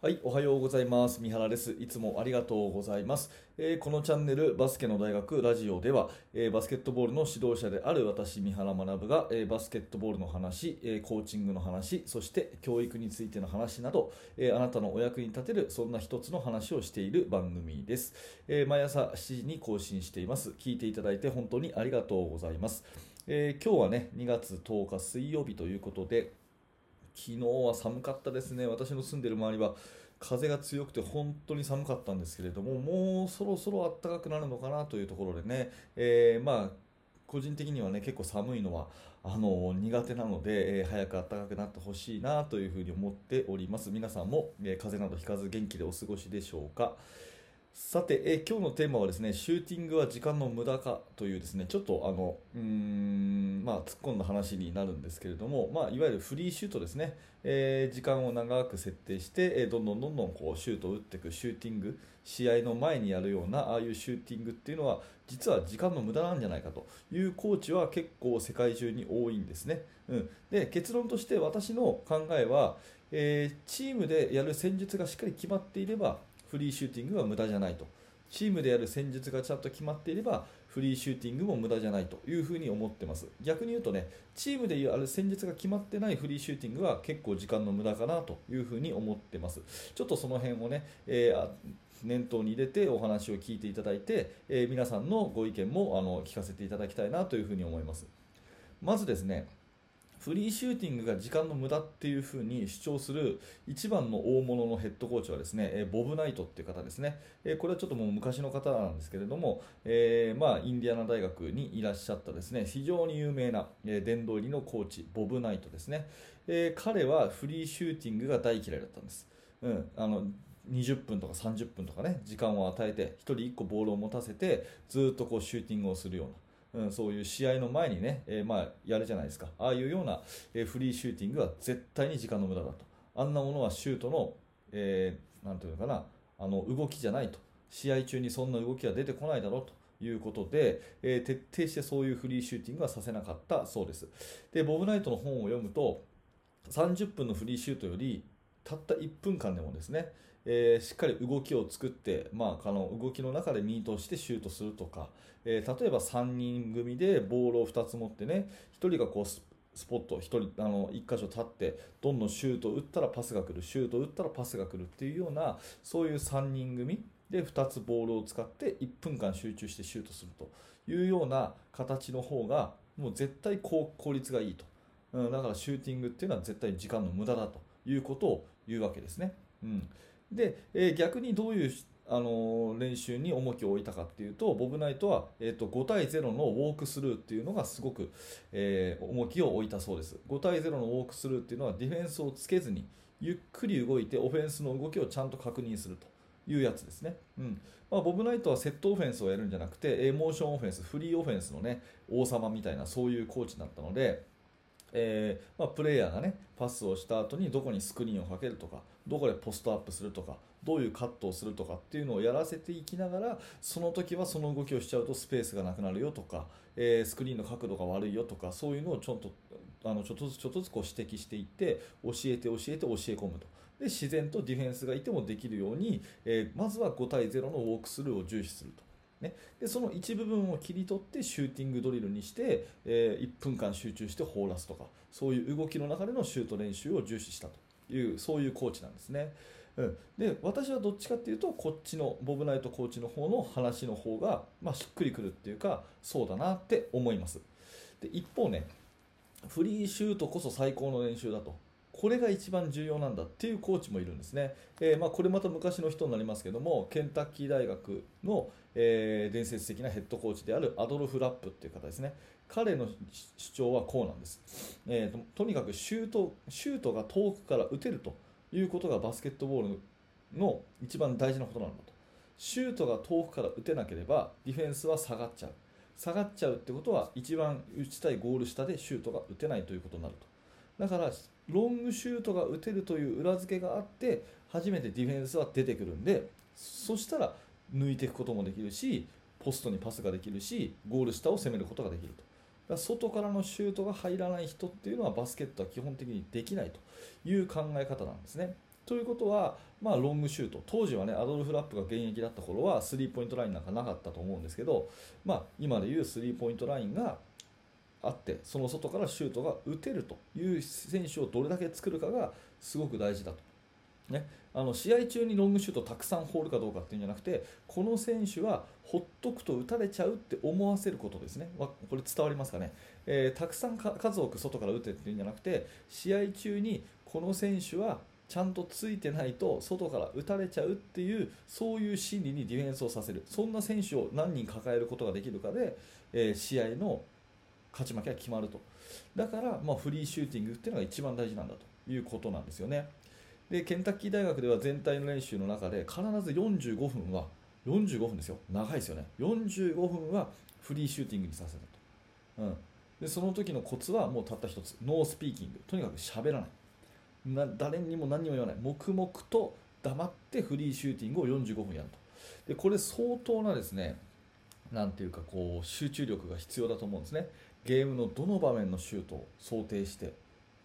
はい、おはようございます。三原です。いつもありがとうございます。えーこのチャンネルバスケの大学ラジオでは、えーバスケットボールの指導者である私、三原学が、えーバスケットボールの話、えコーチングの話、そして教育についての話など、えあなたのお役に立てるそんな一つの話をしている番組です。え毎朝7時に更新しています。聞いていただいて本当にありがとうございます。え今日はね、2月10日水曜日ということで、昨日は寒かったですね、私の住んでる周りは風が強くて本当に寒かったんですけれども、もうそろそろ暖かくなるのかなというところでね、えーまあ個人的にはね結構寒いのはあの苦手なので、えー早く暖かくなってほしいなというふうに思っております。皆さんも、えー風邪などひかず元気でお過ごしでしょうか？さて、え今日のテーマはですね、シューティングは時間の無駄かというですね、ちょっとあの、うーん、まあ、突っ込んだ話になるんですけれども、まあ、いわゆるフリーシュートですね、えー時間を長く設定して、えーどんどんどんどんこうシュートを打っていくシューティング、試合の前にやるような、ああいうシューティングっていうのは、実は時間の無駄なんじゃないかというコーチは結構世界中に多いんですね。うん、で結論として私の考えは、えーチームでやる戦術がしっかり決まっていればフリーシューティングは無駄じゃないと。チームでやる戦術がちゃんと決まっていればフリーシューティングも無駄じゃないというふうに思ってます。逆に言うとねチームでやる戦術が決まってないフリーシューティングは結構時間の無駄かなというふうに思ってます。ちょっとその辺をね、えー念頭に入れてお話を聞いていただいて、えー皆さんのご意見もあの聞かせていただきたいなというふうに思います。まずですねフリーシューティングが時間の無駄っていうふうに主張する一番の大物のヘッドコーチはですね、えボブ・ナイトっていう方ですね、えこれはちょっともう昔の方なんですけれども、えーまあ、インディアナ大学にいらっしゃったですね非常に有名な、え殿堂入りのコーチボブ・ナイトですね、えー彼はフリーシューティングが大嫌いだったんです、うん、あの20分とか30分とかね時間を与えて1人1個ボールを持たせてずっとこうシューティングをするような。うん、そういう試合の前にね、えーまあ、やるじゃないですか、ああいうような、えーフリーシューティングは絶対に時間の無駄だと、あんなものはシュートの、えーていうのかな、あの動きじゃないと、試合中にそんな動きは出てこないだろうと。いうことで、えー徹底してそういうフリーシューティングはさせなかったそうです。で、ボブ・ナイトの本を読むと、30分のフリーシュートより、たった1分間でもですね、えーしっかり動きを作って、まあ、あの動きの中でミートしてシュートするとか、えー例えば3人組でボールを2つ持ってね1人がこうスポット1人あの1箇所立ってどんどんシュートを打ったらパスが来るシュートを打ったらパスが来るっていうようなそういう3人組で2つボールを使って1分間集中してシュートするというような形の方がもう絶対効効率がいいと、うん、だからシューティングっていうのは絶対時間の無駄だということを言うわけですね。うん、で、えー逆にどういうあの練習に重きを置いたかっていうとボブ・ナイトは、えー、と5対0のウォークスルーっていうのがすごく、えー重きを置いたそうです。5対0のウォークスルーっていうのはディフェンスをつけずにゆっくり動いてオフェンスの動きをちゃんと確認するというやつですね、うん。まあ、ボブ・ナイトはセットオフェンスをやるんじゃなくてえモーションオフェンスフリーオフェンスの、ね、王様みたいなそういうコーチだったのでえーまあ、プレイヤーがねパスをした後にどこにスクリーンをかけるとかどこでポストアップするとかどういうカットをするとかっていうのをやらせていきながらその時はその動きをしちゃうとスペースがなくなるよとか、えースクリーンの角度が悪いよとかそういうのをちょっとあのちょっとずつちょっとずつこう指摘していって教えて教えて教え込むとで自然とディフェンスがいてもできるように、えーまずは5対0のウォークスルーを重視すると。ね、でその一部分を切り取ってシューティングドリルにして、えー1分間集中して放らすとかそういう動きの中でのシュート練習を重視したというそういうコーチなんですね。うん、で私はどっちかっていうとこっちのボブ・ナイトコーチの方の話の方が、まあ、しっくりくるっていうかそうだなって思います。で一方ねフリーシュートこそ最高の練習だと。これが一番重要なんだっていうコーチもいるんですね、えーまあ、これまた昔の人になりますけどもケンタッキー大学の、えー伝説的なヘッドコーチであるアドルフ・ラップっていう方ですね。彼の主張はこうなんです、えーととにかくシュートシュートが遠くから打てるということがバスケットボールの一番大事なことなんだと。シュートが遠くから打てなければディフェンスは下がっちゃう。下がっちゃうってことは一番打ちたいゴール下でシュートが打てないということになると。だからロングシュートが打てるという裏付けがあって初めてディフェンスは出てくるんでそしたら抜いていくこともできるしポストにパスができるしゴール下を攻めることができると。だから外からのシュートが入らない人っていうのはバスケットは基本的にできないという考え方なんですね。ということは、まあ、ロングシュート。当時はねアドルフ・ラップが現役だった頃はスリーポイントラインなんかなかったと思うんですけど、まあ、今でいうスリーポイントラインがあってその外からシュートが打てるという選手をどれだけ作るかがすごく大事だと。ね、あの試合中にロングシュートたくさん放るかどうかっていうんじゃなくてこの選手はほっとくと打たれちゃうって思わせることですね、これ伝わりますかね、えー、たくさん数多く外から打てっていうんじゃなくて試合中にこの選手はちゃんとついてないと外から打たれちゃうっていうそういう心理にディフェンスをさせる。そんな選手を何人抱えることができるかで、えー、試合の勝ち負けが決まると。だから、まあ、フリーシューティングっていうのが一番大事なんだということなんですよね。でケンタッキー大学では全体の練習の中で必ず45分は45分ですよ。長いですよね。45分はフリーシューティングにさせたと、うん、でその時のコツはもうたった一つ。 no speaking。とにかく喋らない。な誰にも何にも言わない。黙々と黙ってフリーシューティングを45分やると。でこれ相当なですねなんていうかこう集中力が必要だと思うんですね。ゲームのどの場面のシュートを想定して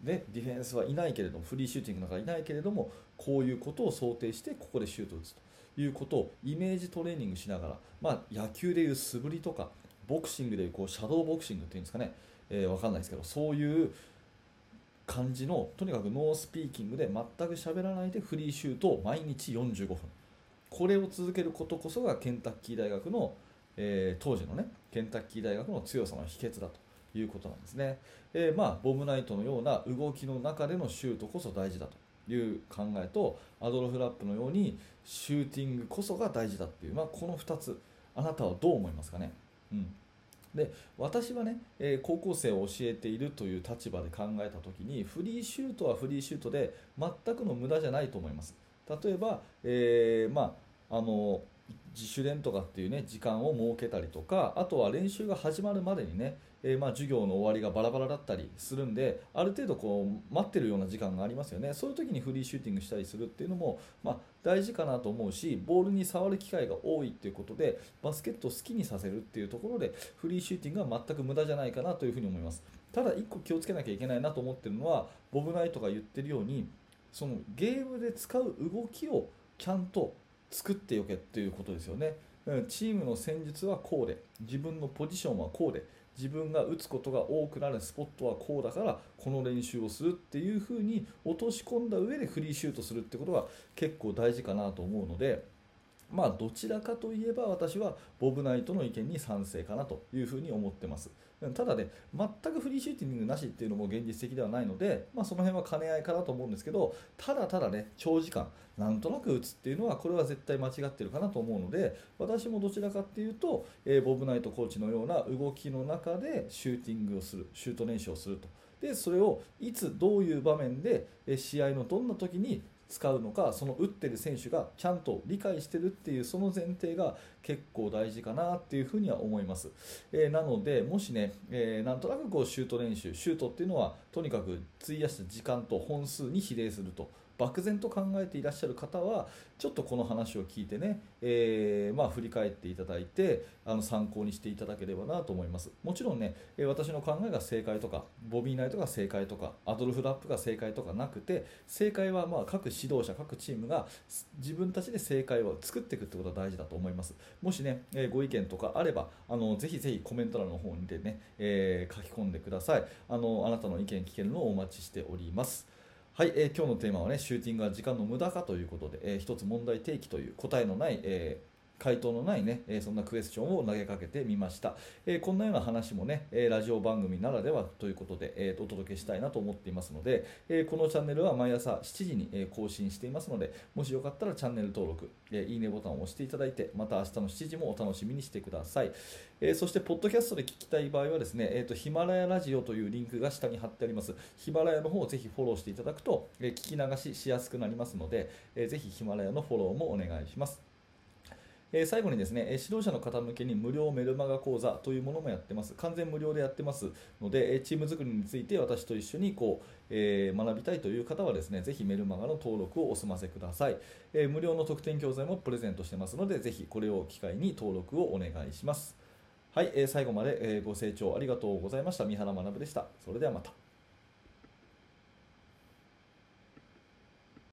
でディフェンスはいないけれどもフリーシューティングなんかいないけれどもこういうことを想定してここでシュートを打つと。いうことをイメージトレーニングしながら、まあ、野球でいう素振りとかボクシングでいうこうシャドーボクシングっていうんですかね、えー、分かんないですけどそういう感じのとにかく no speaking で全く喋らないでフリーシュートを毎日45分。これを続けることこそがケンタッキー大学の、えー、当時のねケンタッキー大学の強さの秘訣だと。いうことなんですね、えー、まあ、ボムナイトのような動きの中でのシュートこそ大事だという考えとアドロフ・ラップのようにシューティングこそが大事だっていう、まあ、この2つあなたはどう思いますかね、うん。で私はね、えー、高校生を教えているという立場で考えた時にフリーシュートはフリーシュートで全くの無駄じゃないと思います。例えば、えー、まあ、あの自主練とかっていうね時間を設けたりとかあとは練習が始まるまでにねえー、まあ、授業の終わりがバラバラだったりするんである程度こう待ってるような時間がありますよね。そういう時にフリーシューティングしたりするっていうのも、まあ、大事かなと思うしボールに触る機会が多いっていうことでバスケットを好きにさせるっていうところでフリーシューティングは全く無駄じゃないかなというふうに思います。ただ1個気をつけなきゃいけないなと思ってるのはボブ・ナイトが言ってるようにそのゲームで使う動きをちゃんと作っておけっていうことですよね。チームの戦術はこうで自分のポジションはこうで自分が打つことが多くなるスポットはこうだからこの練習をするっていうふうに落とし込んだ上でフリーシュートするってことが結構大事かなと思うので。まあ、どちらかといえば私はボブ・ナイトの意見に賛成かなというふうに思ってます。ただね、全くフリーシューティングなしっていうのも現実的ではないので、まあ、その辺は兼ね合いかなと思うんですけど、ただただね、長時間、なんとなく打つっていうのは、これは絶対間違ってるかなと思うので、私もどちらかっていうと、えー、ボブ・ナイトコーチのような動きの中でシューティングをする、シュート練習をすると。でそれをいつどういう場面で試合のどんな時に使うのかその打ってる選手がちゃんと理解してるっていうその前提が結構大事かなっていうふうには思います、えー、なのでもしね、えー、なんとなくこうシュート練習シュートっていうのはとにかく費やした時間と本数に比例すると漠然と考えていらっしゃる方はちょっとこの話を聞いてね、えー、まあ、振り返っていただいてあの参考にしていただければなと思います。もちろんね私の考えが正解とかボビー・ナイトが正解とかアドルフ・ラップが正解とかなくて正解はま各指導者各チームが自分たちで正解を作っていくってことが大事だと思います。もしね、えご意見とかあればあのぜひぜひコメント欄の方にでね、えー、書き込んでください。あのあなたの意見聞けるのをお待ちしております。はい、えー、今日のテーマはね、シューティングは時間の無駄かということで、えー、一つ問題提起という答えのない、えー回答のないね、えそんなクエスチョンを投げかけてみました、えこんなような話もね、えラジオ番組ならではということで、えお届けしたいなと思っていますので、えこのチャンネルは毎朝7時に、え更新していますのでもしよかったらチャンネル登録、えいいねボタンを押していただいてまた明日の7時もお楽しみにしてください、えそしてポッドキャストで聞きたい場合はですね、えーと、ヒマラヤラジオというリンクが下に貼ってあります。ヒマラヤの方をぜひフォローしていただくと、え聞き流ししやすくなりますので、えー、ぜひヒマラヤのフォローもお願いします。え最後にですね、指導者の方向けに無料メルマガ講座というものもやってます。完全無料でやってますので、チーム作りについて私と一緒にこう、えー、学びたいという方はですね、ぜひメルマガの登録をお済ませください。えー、無料の特典教材もプレゼントしてますので、ぜひこれを機会に登録をお願いします。はい、えー、最後まで、えご清聴ありがとうございました。三原学でした。それではまた。